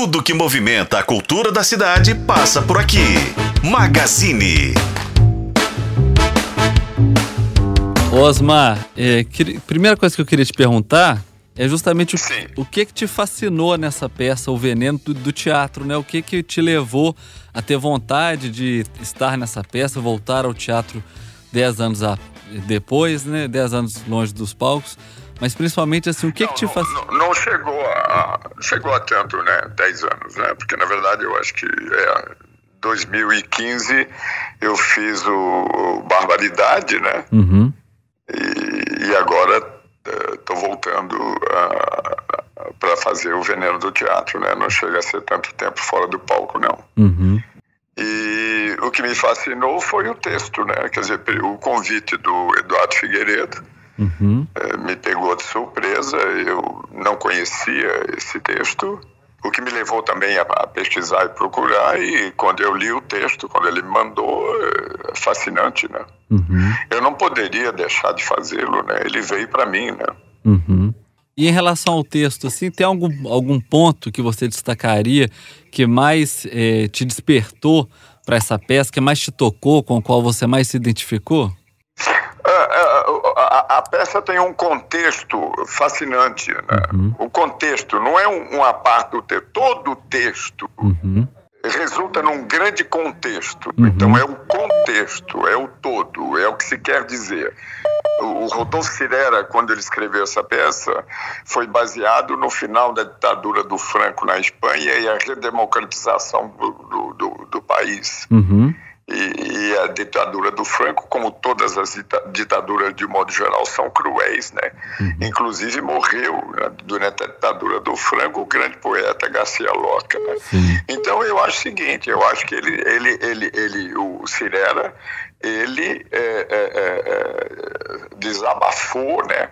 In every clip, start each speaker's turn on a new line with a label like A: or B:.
A: Tudo que movimenta a cultura da cidade passa por aqui. Magazine.
B: Osmar, é, que, primeira coisa que eu queria te perguntar é justamente o, o, que que te fascinou nessa peça, o veneno do, do, teatro, né? O que que te levou a ter vontade de estar nessa peça, voltar ao teatro dez anos a, depois, né? Dez anos longe dos palcos. Mas principalmente assim, o que
C: não,
B: que te faz.
C: Não, não, chegou a chegou a tanto, né? 10 anos, né? Porque na verdade eu acho que é 2015 eu fiz o, Barbaridade, né?
B: Uhum.
C: E, e agora estou uh, voltando para fazer o Veneno do Teatro, né? Não chega a ser tanto tempo fora do palco, não.
B: Uhum.
C: E o que me fascinou foi o texto, né? Quer dizer, o convite do Eduardo Figueiredo
B: Uhum.
C: É, me pegou de surpresa, eu não conhecia esse texto, o que me levou também a, a, pesquisar e procurar, e quando eu li o texto, quando ele me mandou, é fascinante, né?
B: Uhum.
C: Eu não poderia deixar de fazê-lo, né? Ele veio para mim, né?
B: Uhum. E em relação ao texto, assim, tem algum, algum ponto que você destacaria que mais é, te despertou para essa peça, que mais te tocou, com o qual você mais se identificou?
C: A, a, peça tem um contexto fascinante. Né?
B: Uhum.
C: O contexto não é um, uma parte do texto, todo o texto
B: uhum.
C: resulta num grande contexto.
B: Uhum.
C: Então é o contexto, é o todo, é o que se quer dizer. O Rodolfo Cirera, quando ele escreveu essa peça, foi baseado no final da ditadura do Franco na Espanha e a redemocratização do, do, do, do país.
B: Uhum.
C: E, e, a ditadura do Franco, como todas as ditaduras de modo geral, são cruéis, né?
B: Uhum.
C: Inclusive morreu né, durante a ditadura do Franco o grande poeta Garcia Lorca, né? Então eu acho o seguinte, eu acho que ele, ele, ele, ele o Cirera, ele é, é, é, desabafou, né?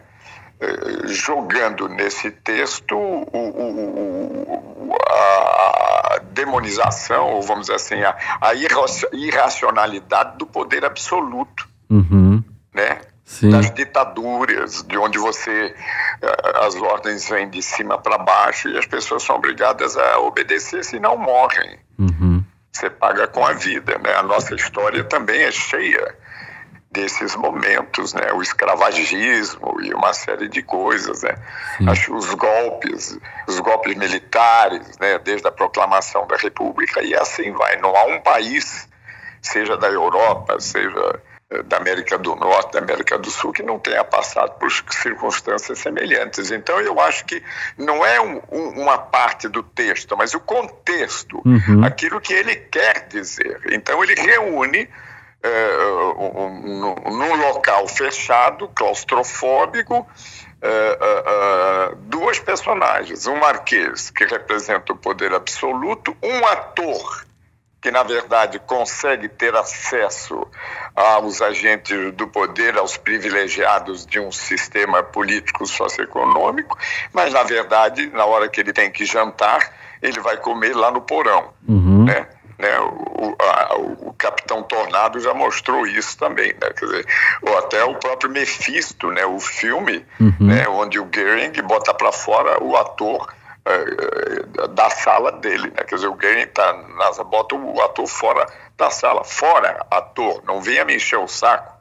C: jogando nesse texto o, o, o, a demonização, ou vamos dizer assim, a, a irracionalidade do poder absoluto,
B: uhum.
C: né?
B: Sim.
C: das ditaduras, de onde você as ordens vêm de cima para baixo e as pessoas são obrigadas a obedecer, senão morrem.
B: Uhum.
C: Você paga com a vida, né? A nossa história também é cheia desses momentos, né? O escravagismo e uma série de coisas, né? Acho os golpes, os golpes militares, né? Desde a proclamação da República e assim vai. Não há um país, seja da Europa, seja da América do Norte, da América do Sul, que não tenha passado por circunstâncias semelhantes. Então, eu acho que não é um, um, uma parte do texto, mas o contexto,
B: uhum.
C: aquilo que ele quer dizer. Então, ele reúne Uh, um, num local fechado, claustrofóbico, uh, uh, duas personagens. Um marquês, que representa o poder absoluto, um ator, que na verdade consegue ter acesso aos agentes do poder, aos privilegiados de um sistema político socioeconômico, mas na verdade, na hora que ele tem que jantar, ele vai comer lá no porão.
B: Uhum.
C: Né? Né, o, a, o, Capitão Tornado já mostrou isso também, né, quer dizer, ou até o próprio Mephisto, né, o filme,
B: uhum.
C: né, onde o Goering bota para fora o ator uh, da sala dele, né, quer dizer, o Goering tá, bota o ator fora da sala, fora ator, não venha me encher o saco.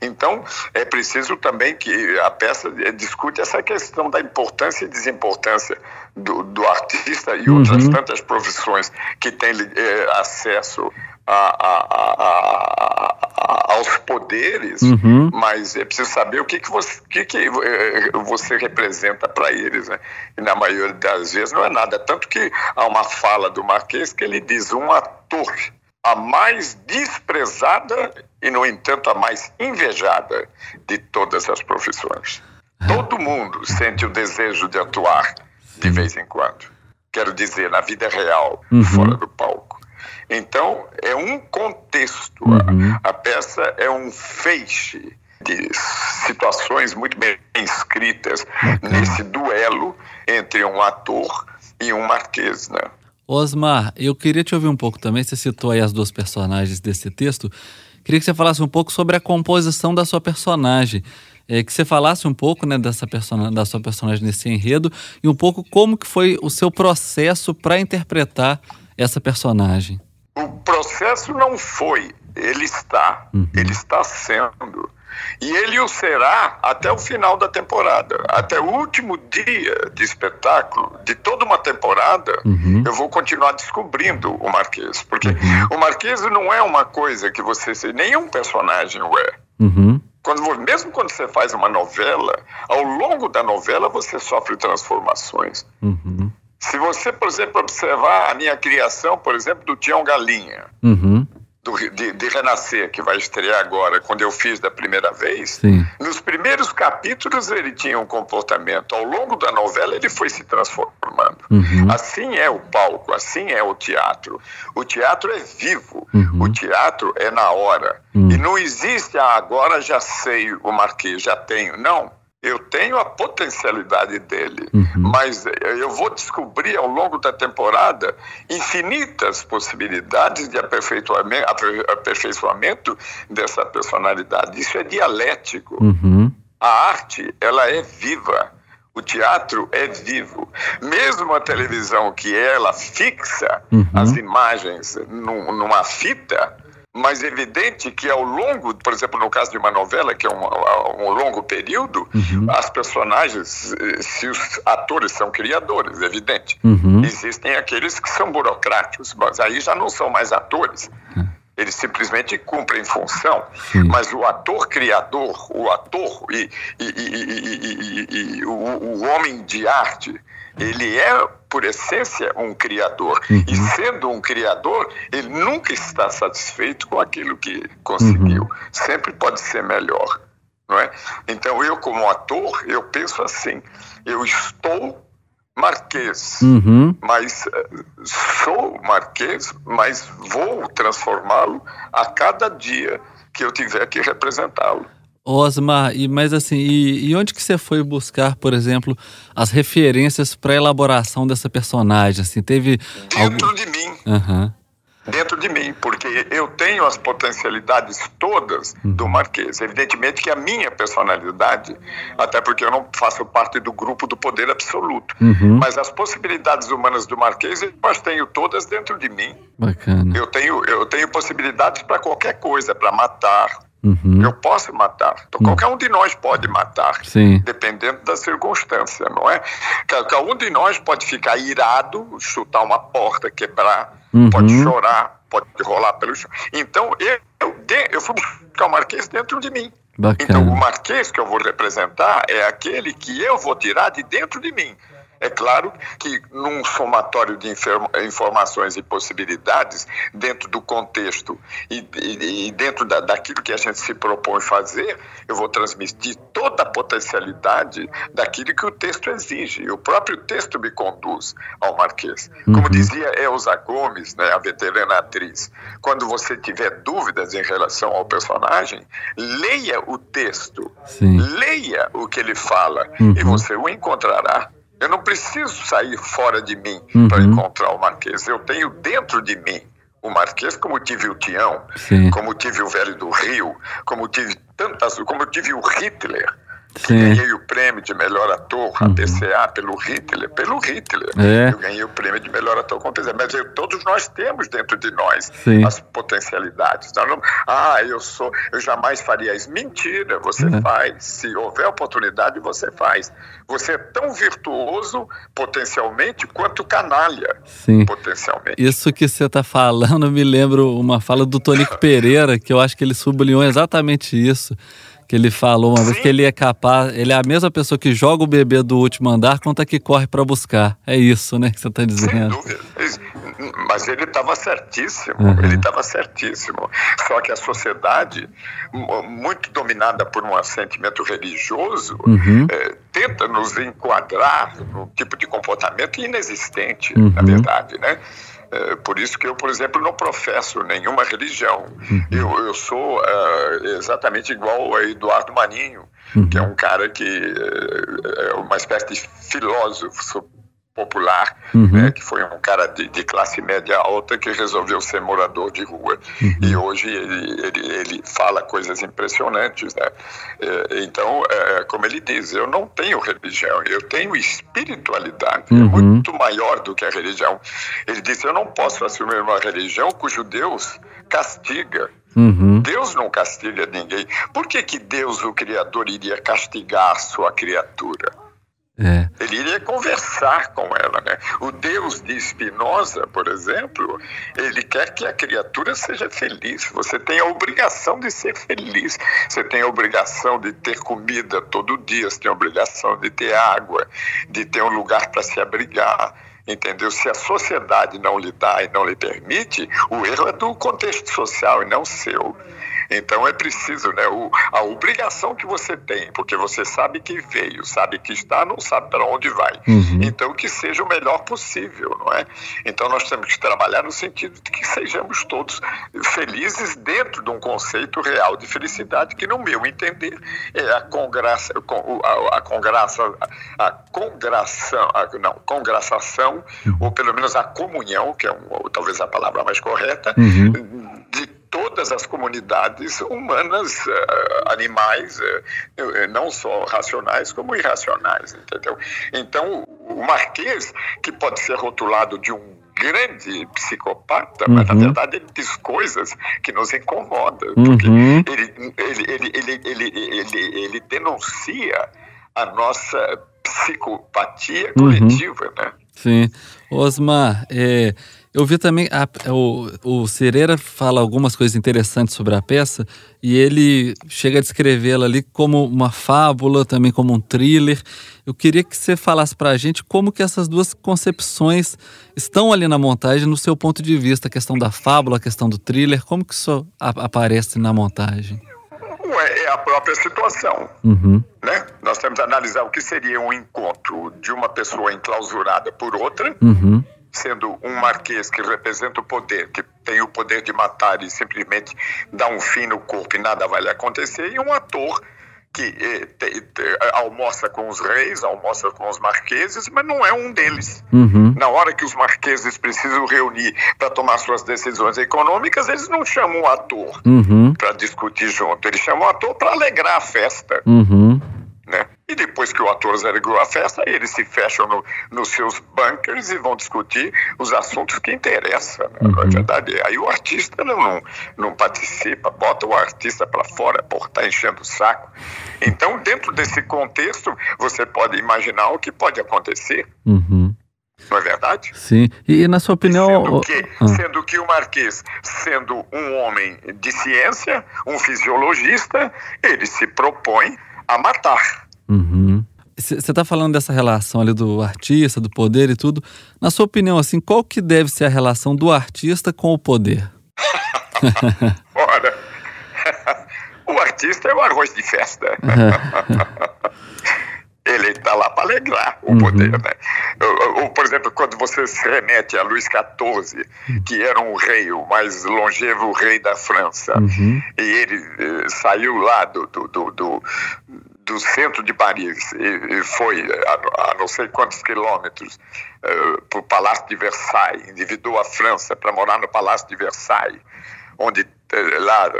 C: Então, é preciso também que a peça discute essa questão da importância e desimportância do, do artista e
B: uhum.
C: outras tantas profissões que têm é, acesso a, a, a, aos poderes,
B: uhum.
C: mas é preciso saber o que, que, você, que, que você representa para eles. Né? E na maioria das vezes não é nada. Tanto que há uma fala do Marquês que ele diz: um ator a mais desprezada e, no entanto, a mais invejada de todas as profissões. Todo mundo sente o desejo de atuar de vez em quando. Quero dizer, na vida real,
B: uhum.
C: fora do palco. Então, é um contexto.
B: Uhum.
C: A, peça é um feixe de situações muito bem escritas nesse duelo entre um ator e um marquês, né?
B: Osmar, eu queria te ouvir um pouco também. Você citou aí as duas personagens desse texto. queria que você falasse um pouco sobre a composição da sua personagem. É, que você falasse um pouco né, dessa persona, da sua personagem nesse enredo e um pouco como que foi o seu processo para interpretar essa personagem.
C: O processo não foi, ele está, uhum. ele está sendo. E ele o será até o final da temporada. Até o último dia de espetáculo, de toda uma temporada, uhum. eu vou continuar descobrindo o Marquês. Porque uhum. o Marquês não é uma coisa que você. Nenhum personagem o é. Uhum. Quando, mesmo quando você faz uma novela, ao longo da novela você sofre transformações. Uhum. Se você, por exemplo, observar a minha criação, por exemplo, do Tião Galinha. Uhum do, de, de, Renascer, que vai estrear agora, quando eu fiz da primeira vez, Sim. nos primeiros capítulos ele tinha um comportamento, ao longo da novela ele foi se transformando. Uhum. Assim é o palco, assim é o teatro. O teatro é vivo, uhum. o teatro é na hora. Uhum. E não existe, ah, agora já sei o Marquês, já tenho. Não eu tenho a potencialidade dele, uhum. mas eu vou descobrir ao longo da temporada infinitas possibilidades de aperfeiçoamento, aperfeiçoamento dessa personalidade. Isso é dialético. Uhum. A arte, ela é viva. O teatro é vivo. Mesmo a televisão, que ela fixa uhum. as imagens num, numa fita, mas é evidente que ao longo, por exemplo, no caso de uma novela, que é um, um longo período, uhum. as personagens, se os atores são criadores, é evidente. Uhum. Existem aqueles que são burocráticos, mas aí já não são mais atores. Uhum. Eles simplesmente cumprem função. Sim. Mas o ator criador, o ator e, e, e, e o, o homem de arte, ele é, por essência, um criador. Uhum. E sendo um criador, ele nunca está satisfeito com aquilo que conseguiu. Uhum. Sempre pode ser melhor. Não é? Então, eu, como ator, eu penso assim: eu estou marquês, uhum. mas eh, sou marquês, mas vou transformá-lo a cada dia que eu tiver que representá-lo.
B: Osmar, e, mas assim, e, e, onde que você foi buscar, por exemplo, as referências para a elaboração dessa personagem? Assim, teve
C: dentro algum... de mim. Uhum. Dentro de mim, porque eu tenho as potencialidades todas uhum. do Marquês. Evidentemente que a minha personalidade, até porque eu não faço parte do grupo do poder absoluto, uhum. mas as possibilidades humanas do Marquês eu as tenho todas dentro de mim. Bacana. Eu tenho, eu tenho possibilidades para qualquer coisa, para matar, Uhum. Eu posso matar. Então, qualquer um de nós pode matar, Sim. dependendo da circunstância, não é? Qualquer um de nós pode ficar irado, chutar uma porta, quebrar, uhum. pode chorar, pode rolar pelo chão. Então, eu, eu, eu fui buscar o Marquês dentro de mim. Bacana. Então, o Marquês que eu vou representar é aquele que eu vou tirar de dentro de mim. É claro que num somatório de informações e possibilidades, dentro do contexto e, e, e dentro da, daquilo que a gente se propõe fazer, eu vou transmitir toda a potencialidade daquilo que o texto exige. E o próprio texto me conduz ao Marquês. Como uhum. dizia Elza Gomes, né, a veterana atriz, quando você tiver dúvidas em relação ao personagem, leia o texto, Sim. leia o que ele fala uhum. e você o encontrará eu não preciso sair fora de mim uhum. para encontrar o Marquês. Eu tenho dentro de mim o Marquês, como tive o Tião, Sim. como tive o Velho do Rio, como tive tantas, como tive o Hitler. Sim. Ganhei o prêmio de melhor ator, a uhum. pelo Hitler. Pelo Hitler. É. Eu ganhei o prêmio de melhor ator com Mas eu, todos nós temos dentro de nós Sim. as potencialidades. Não, ah, eu sou, eu jamais faria isso. Mentira, você é. faz. Se houver oportunidade, você faz. Você é tão virtuoso potencialmente quanto canalha Sim. potencialmente.
B: Isso que você está falando me lembra uma fala do Tonico Pereira, que eu acho que ele sublinhou exatamente isso que ele falou uma vez que ele é capaz, ele é a mesma pessoa que joga o bebê do último andar quanto a que corre para buscar. É isso, né, que você está dizendo.
C: Sem dúvida. Mas ele estava certíssimo, uhum. ele estava certíssimo. Só que a sociedade, muito dominada por um sentimento religioso, uhum. é, tenta nos enquadrar num tipo de comportamento inexistente, uhum. na verdade, né? É, por isso que eu, por exemplo, não professo nenhuma religião. Uhum. Eu, eu sou uh, exatamente igual a Eduardo Maninho, uhum. que é um cara que é, é uma espécie de filósofo popular, uhum. né, que foi um cara de, de, classe média alta que resolveu ser morador de rua. Uhum. E hoje ele, ele, ele, fala coisas impressionantes. Né? É, então, é, como ele diz, eu não tenho religião, eu tenho espiritualidade, é uhum. é muito maior do que a religião. Ele disse: Eu não posso assumir uma religião cujo Deus castiga. Uhum. Deus não castiga ninguém. Por que, que Deus, o Criador, iria castigar a sua criatura? É. Ele iria conversar com ela, né? O Deus de Spinoza, por exemplo, ele quer que a criatura seja feliz. Você tem a obrigação de ser feliz. Você tem a obrigação de ter comida todo dia. Você tem a obrigação de ter água, de ter um lugar para se abrigar. Entendeu? Se a sociedade não lhe dá e não lhe permite, o erro é do contexto social e não seu. Então é preciso, né, o, a obrigação que você tem, porque você sabe que veio, sabe que está, não sabe para onde vai. Uhum. Então que seja o melhor possível, não é? Então nós temos que trabalhar no sentido de que sejamos todos felizes dentro de um conceito real de felicidade que, no meu entender, é a congraça, a, a congraça, a congração, a, não, congraçação, uhum. ou pelo menos a comunhão, que é um, talvez a palavra mais correta, uhum. de todas as comunidades humanas, uh, animais, uh, não só racionais como irracionais, entendeu? Então, o Marquês, que pode ser rotulado de um grande psicopata, uhum. mas na uhum. verdade ele diz coisas que nos incomodam, porque uhum. ele, ele, ele, ele, ele, ele, ele, denuncia a nossa psicopatia coletiva, uhum. né?
B: Sim. Osmar, é, eu vi também, a, o, o Cereira fala algumas coisas interessantes sobre a peça e ele chega a descrevê-la ali como uma fábula, também como um thriller. Eu queria que você falasse para a gente como que essas duas concepções estão ali na montagem, no seu ponto de vista, a questão da fábula, a questão do thriller, como que isso aparece na montagem?
C: É a própria situação. Uhum. Né? Nós temos que analisar o que seria um encontro de uma pessoa enclausurada por outra. Uhum sendo um marquês que representa o poder, que tem o poder de matar e simplesmente dar um fim no corpo e nada vai lhe acontecer, e um ator que eh, te, te, almoça com os reis, almoça com os marqueses, mas não é um deles. Uhum. Na hora que os marqueses precisam reunir para tomar suas decisões econômicas, eles não chamam o ator uhum. para discutir junto, eles chamam o ator para alegrar a festa. Uhum. Né? E depois que o ator zerou a festa, eles se fecham no, nos seus bunkers e vão discutir os assuntos que interessam. Né? Uhum. É verdade? Aí o artista não, não, não participa, bota o artista para fora por estar tá enchendo o saco. Então, dentro desse contexto, você pode imaginar o que pode acontecer. Uhum. Não é verdade?
B: Sim. E, na sua opinião.
C: Sendo que, ah. sendo que o Marquês, sendo um homem de ciência, um fisiologista, ele se propõe a matar.
B: Você uhum. está falando dessa relação ali do artista, do poder e tudo. Na sua opinião, assim, qual que deve ser a relação do artista com o poder?
C: Ora, o artista é o arroz de festa. ele está lá para alegrar o uhum. poder, né? Ou, ou, por exemplo, quando você se remete a Luís XIV, que era um rei, o mais longevo rei da França, uhum. e ele eh, saiu lá do, do, do, do do centro de Paris e, e foi a, a, não sei quantos quilômetros uh, para o Palácio de Versailles, endividou a França para morar no Palácio de Versailles, onde eh, lá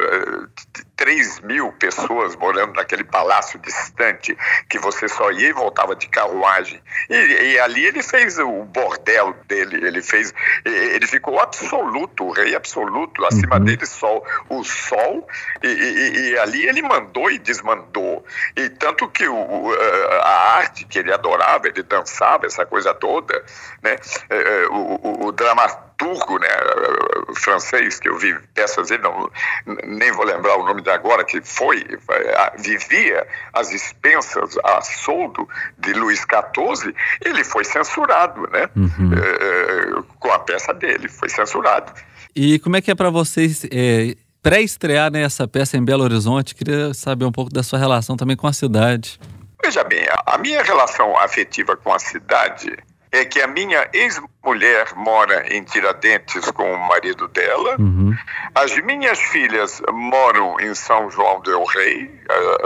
C: 3 eh, mil pessoas morando naquele palácio distante que você só ia e voltava de carruagem. E, e ali ele fez o bordel dele ele fez ele ficou absoluto o rei absoluto acima uhum. dele só o sol e, e, e, ali ele mandou e desmandou. E tanto que o, a arte que ele adorava ele dançava essa coisa toda né? O, o, o dramaturgo né francês que eu vi peças dele não nem vou lembrar o nome de agora, que foi, vivia às expensas, a soldo de Luís XIV, ele foi censurado, né? Uhum. É, com a peça dele, foi censurado.
B: E como é que é para vocês é, pré-estrear nessa peça em Belo Horizonte? Queria saber um pouco da sua relação também com a cidade.
C: Veja bem, a minha relação afetiva com a cidade é que a minha ex-mulher mora em Tiradentes com o marido dela. Uhum. As minhas filhas moram em São João del Rei.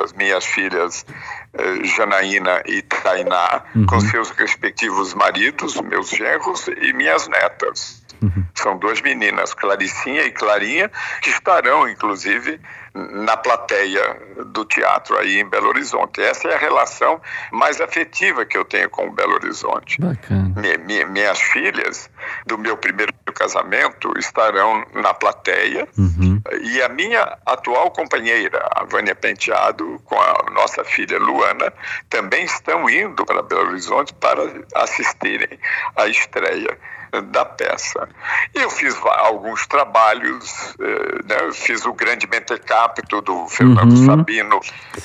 C: As minhas filhas eh, Janaína e Tainá, uhum. com seus respectivos maridos, meus genros e minhas netas. Uhum. São duas meninas, Claricinha e Clarinha, que estarão, inclusive, na plateia do teatro aí em Belo Horizonte. Essa é a relação mais afetiva que eu tenho com Belo Horizonte.
B: Bacana.
C: Mi, minhas filhas do meu primeiro casamento estarão na plateia uhum. E a minha atual companheira, a Vânia Penteado, com a nossa filha Luana, também estão indo para Belo Horizonte para assistirem à estreia da peça. Eu fiz alguns trabalhos, eh, né? fiz o grande Mentecapto do Fernando uhum. Sabino,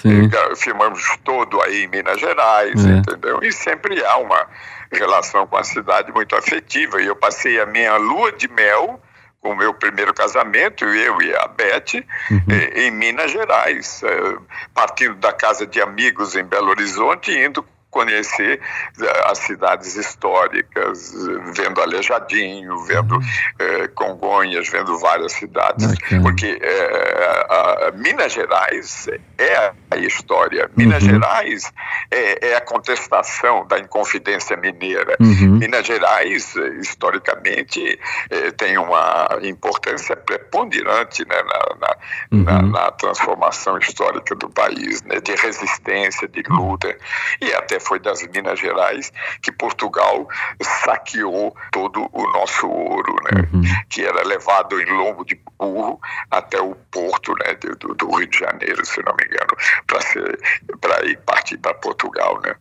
C: eh, filmamos todo aí em Minas Gerais, é. entendeu? E sempre há uma relação com a cidade muito afetiva. E eu passei a minha lua de mel com o meu primeiro casamento, eu e a Beth, uhum. Eh, em Minas Gerais, partindo da casa de amigos em Belo Horizonte, indo conhecer eh, as cidades históricas, vendo Alejadinho, vendo uhum. eh, Congonhas, vendo várias cidades, Bacana. porque eh, a, Minas Gerais é a história, Minas uhum. Gerais é, é, a contestação da Inconfidência Mineira. Uhum. Minas Gerais, historicamente, tem uma importância preponderante né, na, na, na, uhum. na, transformação histórica do país, né, de resistência, de luta, e até foi das Minas Gerais que Portugal saqueou todo o nosso ouro, né? Uhum. Que era levado em lombo de burro até o porto, né? Do, do Rio de Janeiro, se não me engano, para ir partir para Portugal, né?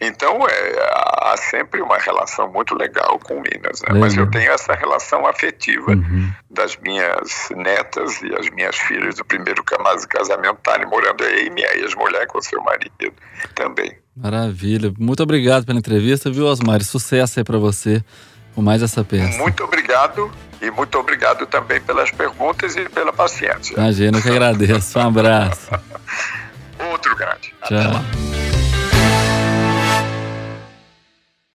C: Então é, há sempre uma relação muito legal com Minas, né? Mas eu tenho essa relação afetiva uhum. das minhas netas e as minhas filhas do primeiro casamento estarem morando aí, minha ex-mulher com seu marido também.
B: Maravilha. Muito obrigado pela entrevista, viu, Osmar? Sucesso aí para você com mais essa peça.
C: Muito obrigado e muito obrigado também pelas perguntas e pela paciência.
B: Imagina, eu que agradeço. Um abraço.
C: Outro grande.
B: Tchau.